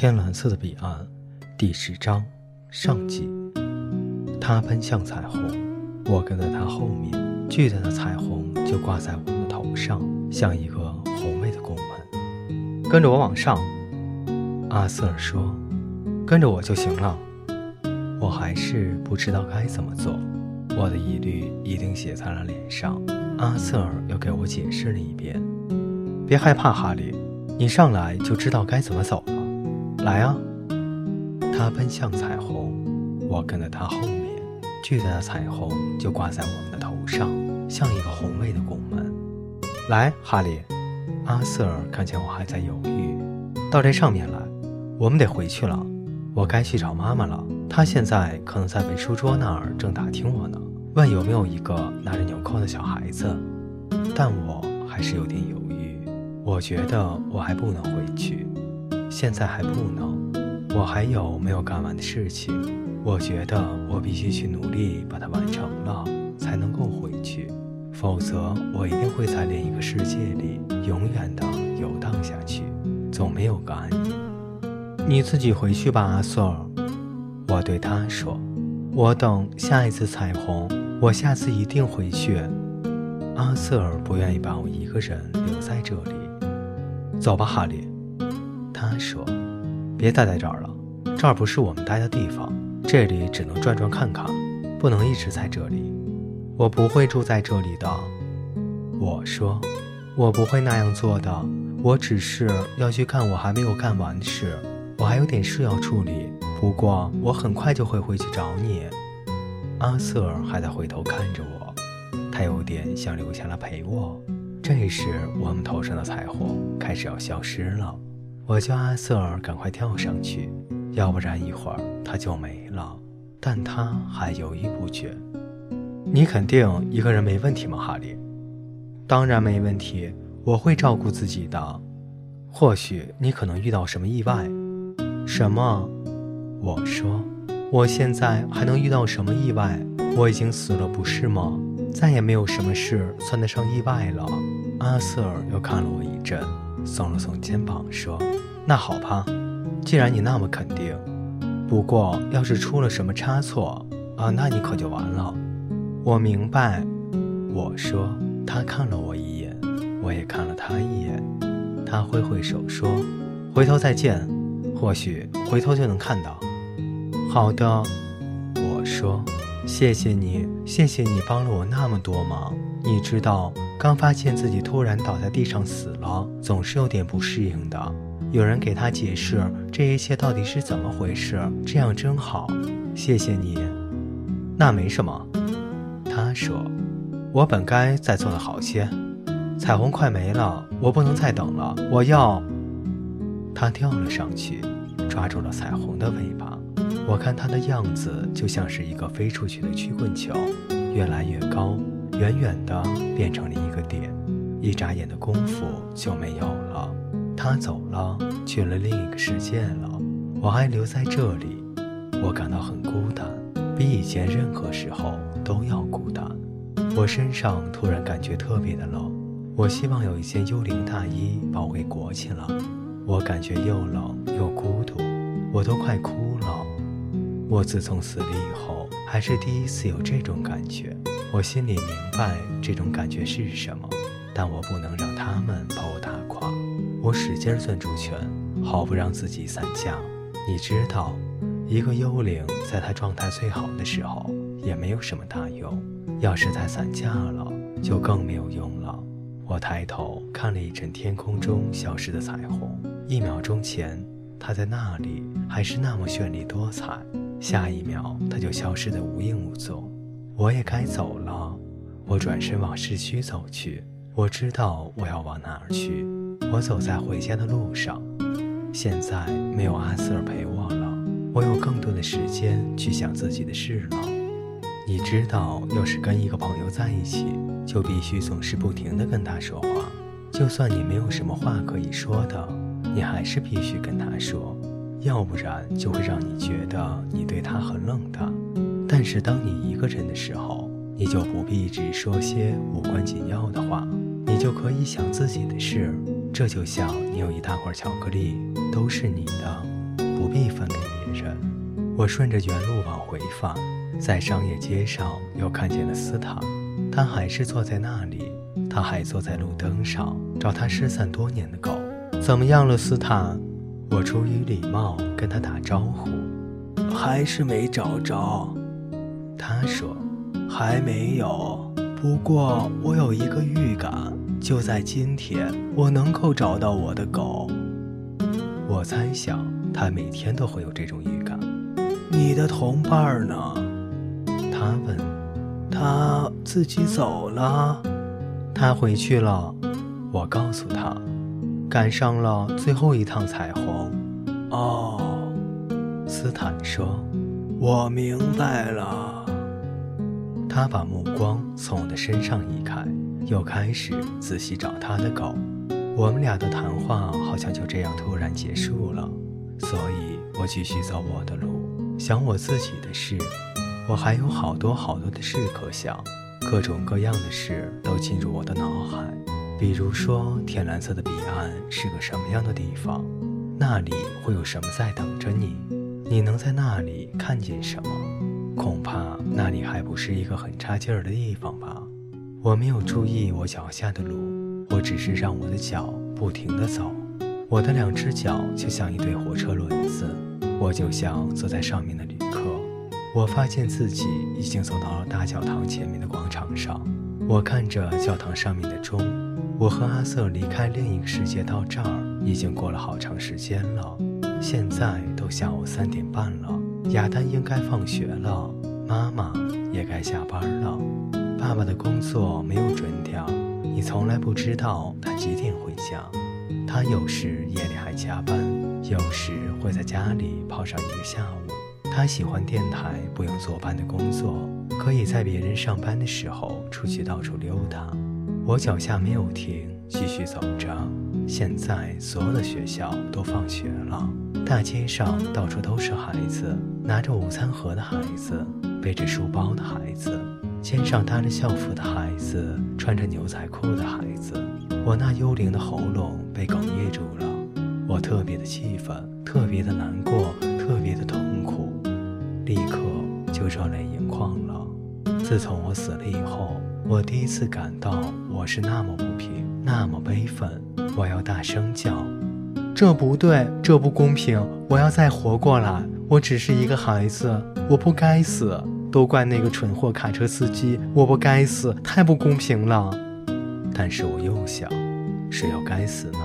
天蓝色的彼岸，第十章上集。他奔向彩虹，我跟在他后面。巨大的彩虹就挂在我们的头上，像一个宏伟的拱门。跟着我往上，阿瑟尔说：“跟着我就行了。”我还是不知道该怎么做，我的疑虑一定写在了脸上。阿瑟尔又给我解释了一遍：“别害怕，哈利，你上来就知道该怎么走了。”来啊！他奔向彩虹，我跟在他后面。巨大的彩虹就挂在我们的头上，像一个宏伟的拱门。来，哈利！阿瑟尔看见我还在犹豫，到这上面来。我们得回去了，我该去找妈妈了。她现在可能在文书桌那儿正打听我呢，问有没有一个拿着纽扣的小孩子。但我还是有点犹豫，我觉得我还不能回去。现在还不能，我还有没有干完的事情。我觉得我必须去努力把它完成了，才能够回去，否则我一定会在另一个世界里永远的游荡下去，总没有个安宁。你自己回去吧，阿瑟尔。我对他说：“我等下一次彩虹，我下次一定回去。”阿瑟尔不愿意把我一个人留在这里。走吧，哈利。说：“别待在这儿了，这儿不是我们待的地方，这里只能转转看看，不能一直在这里。我不会住在这里的。”我说：“我不会那样做的，我只是要去干我还没有干完的事，我还有点事要处理。不过我很快就会回去找你。”阿瑟还在回头看着我，他有点想留下来陪我。这时，我们头上的彩虹开始要消失了。我叫阿瑟尔赶快跳上去，要不然一会儿他就没了。但他还犹豫不决。你肯定一个人没问题吗，哈利？当然没问题，我会照顾自己的。或许你可能遇到什么意外。什么？我说，我现在还能遇到什么意外？我已经死了，不是吗？再也没有什么事算得上意外了。阿瑟尔又看了我一阵。耸了耸肩膀，说：“那好吧，既然你那么肯定，不过要是出了什么差错啊，那你可就完了。”我明白，我说。他看了我一眼，我也看了他一眼。他挥挥手说：“回头再见，或许回头就能看到。”好的，我说。谢谢你，谢谢你帮了我那么多忙。你知道。刚发现自己突然倒在地上死了，总是有点不适应的。有人给他解释这一切到底是怎么回事，这样真好。谢谢你。那没什么，他说。我本该再做的好些。彩虹快没了，我不能再等了。我要。他跳了上去，抓住了彩虹的尾巴。我看他的样子就像是一个飞出去的曲棍球，越来越高。远远的变成了一个点，一眨眼的功夫就没有了。他走了，去了另一个世界了。我还留在这里，我感到很孤单，比以前任何时候都要孤单。我身上突然感觉特别的冷，我希望有一件幽灵大衣把我给裹起来。我感觉又冷又孤独，我都快哭。我自从死了以后，还是第一次有这种感觉。我心里明白这种感觉是什么，但我不能让他们把我打垮。我使劲攥住拳，好不让自己散架。你知道，一个幽灵在他状态最好的时候也没有什么大用，要是他散架了，就更没有用了。我抬头看了一阵天空中消失的彩虹，一秒钟前它在那里还是那么绚丽多彩，下一秒他就消失得无影无踪。我也该走了，我转身往市区走去。我知道我要往哪儿去。我走在回家的路上。现在没有阿瑟尔陪我了，我有更多的时间去想自己的事了。你知道，要是跟一个朋友在一起，就必须总是不停地跟他说话。就算你没有什么话可以说的，你还是必须跟他说，要不然就会让你觉得你对他很冷淡。但是当你一个人的时候，你就不必一直说些无关紧要的话，你就可以想自己的事。这就像你有一大块巧克力，都是你的，不必分给别人。我顺着原路往回返，在商业街上又看见了斯坦，他还是坐在那里，他还坐在路灯上找他失散多年的狗。怎么样了，斯坦？我出于礼貌跟他打招呼。还是没找着。他说：“还没有。不过我有一个预感，就在今天，我能够找到我的狗。”我猜想他每天都会有这种预感。你的同伴呢？他问。他自己走了。他回去了。我告诉他，赶上了最后一趟彩虹。哦，斯坦说：“我明白了。”他把目光从我的身上移开，又开始仔细找他的狗。我们俩的谈话好像就这样突然结束了，所以我继续走我的路。想我自己的事，我还有好多好多的事可想，各种各样的事都进入我的脑海。比如说，天蓝色的彼岸是个什么样的地方？那里会有什么在等着你？你能在那里看见什么？恐怕那里还不是一个很差劲儿的地方吧？我没有注意我脚下的路，我只是让我的脚不停地走。我的两只脚就像一对火车轮子。我就像坐在上面的旅客，我发现自己已经走到了大教堂前面的广场上。我看着教堂上面的钟，我和阿瑟离开另一个世界到这儿已经过了好长时间了。现在都下午三点半了，亚丹应该放学了，妈妈也该下班了。爸爸的工作没有准点，你从来不知道他几点回家。他有时夜里还加班。有时会在家里泡上一个下午。他喜欢电台不用坐班的工作，可以在别人上班的时候出去到处溜达。我脚下没有停，继续走着。现在所有的学校都放学了，大街上到处都是孩子，拿着午餐盒的孩子，背着书包的孩子，肩上搭着校服的孩子，穿着牛仔裤的孩子。我那幽灵的喉咙被哽咽住了。我特别的气愤，特别的难过，特别的痛苦，立刻就热泪盈眶了。自从我死了以后，我第一次感到我是那么不平，那么悲愤。我要大声叫：“这不对，这不公平！我要再活过来！我只是一个孩子，我不该死！都怪那个蠢货卡车司机，我不该死，太不公平了。”但是我又想，谁又该死呢？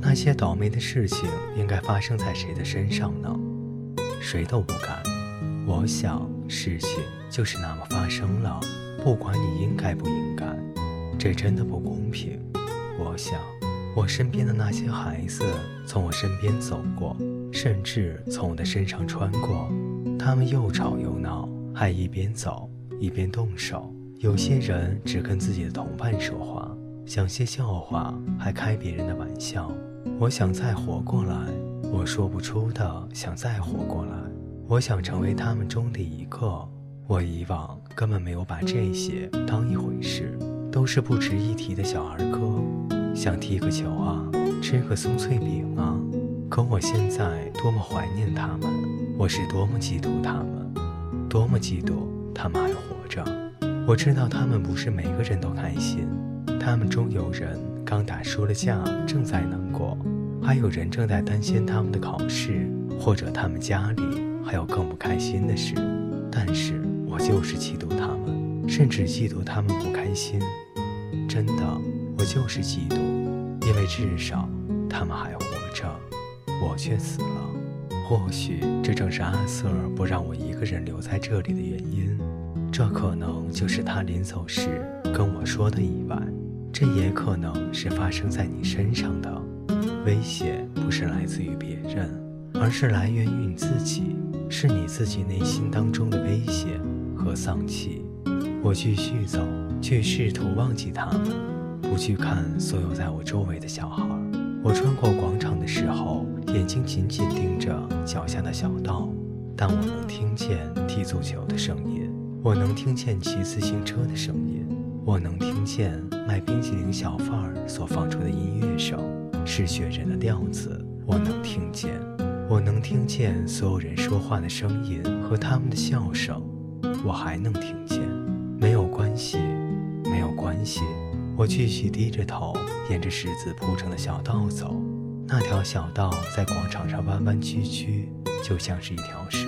那些倒霉的事情应该发生在谁的身上呢？谁都不该。我想，事情就是那么发生了，不管你应该不应该，这真的不公平。我想，我身边的那些孩子从我身边走过，甚至从我的身上穿过，他们又吵又闹，还一边走一边动手。有些人只跟自己的同伴说话，讲些笑话，还开别人的玩笑。我想再活过来，我说不出的想再活过来。我想成为他们中的一个。我以往根本没有把这些当一回事，都是不值一提的小儿科，想踢个球啊，吃个松脆饼啊。可我现在多么怀念他们，我是多么嫉妒他们，多么嫉妒他们还活着。我知道他们不是每个人都开心，他们中有人。刚打输了架，正在难过；还有人正在担心他们的考试，或者他们家里还有更不开心的事。但是我就是嫉妒他们，甚至嫉妒他们不开心。真的，我就是嫉妒，因为至少他们还活着，我却死了。或许这正是阿瑟不让我一个人留在这里的原因。这可能就是他临走时跟我说的意外。这也可能是发生在你身上的威胁，不是来自于别人，而是来源于你自己，是你自己内心当中的威胁和丧气。我继续走，去试图忘记他们，不去看所有在我周围的小孩。我穿过广场的时候，眼睛紧紧盯着脚下的小道，但我能听见踢足球的声音，我能听见骑自行车的声音。我能听见卖冰淇淋小贩儿所放出的音乐声，是雪人的调子。我能听见，我能听见所有人说话的声音和他们的笑声，我还能听见。没有关系，没有关系。我继续低着头，沿着石子铺成的小道走。那条小道在广场上弯弯曲曲，就像是一条蛇，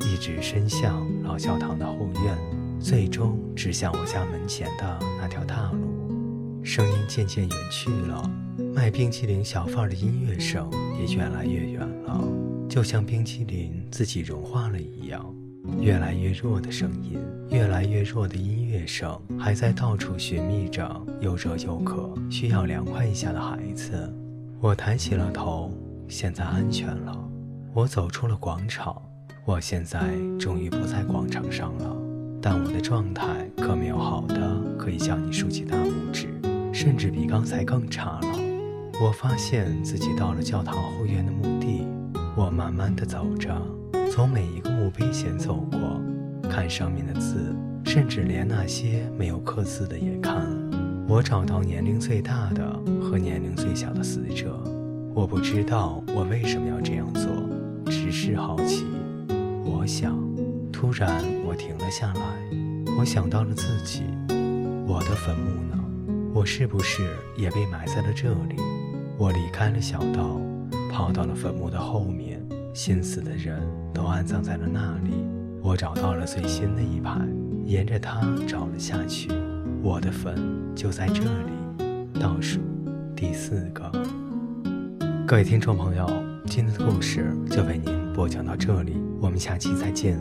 一直伸向老教堂的后院，最终指向我家门前的那条大路。声音渐渐远去了，卖冰淇淋小贩的音乐声也越来越远了，就像冰淇淋自己融化了一样。越来越弱的声音，越来越弱的音乐声，还在到处寻觅着又热又渴、需要凉快一下的孩子。我抬起了头，现在安全了。我走出了广场，我现在终于不在广场上了。但我的状态可没有好的可以叫你竖起大拇指，甚至比刚才更差了。我发现自己到了教堂后院的墓地，我慢慢的走着。从每一个墓碑前走过，看上面的字，甚至连那些没有刻字的也看。我找到年龄最大的和年龄最小的死者。我不知道我为什么要这样做，只是好奇。我想，突然我停了下来，我想到了自己，我的坟墓呢？我是不是也被埋在了这里？我离开了小道，跑到了坟墓的后面。心死的人都安葬在了那里。我找到了最新的一排，沿着它找了下去。我的坟就在这里，倒数第四个。各位听众朋友，今天的故事就为您播讲到这里，我们下期再见。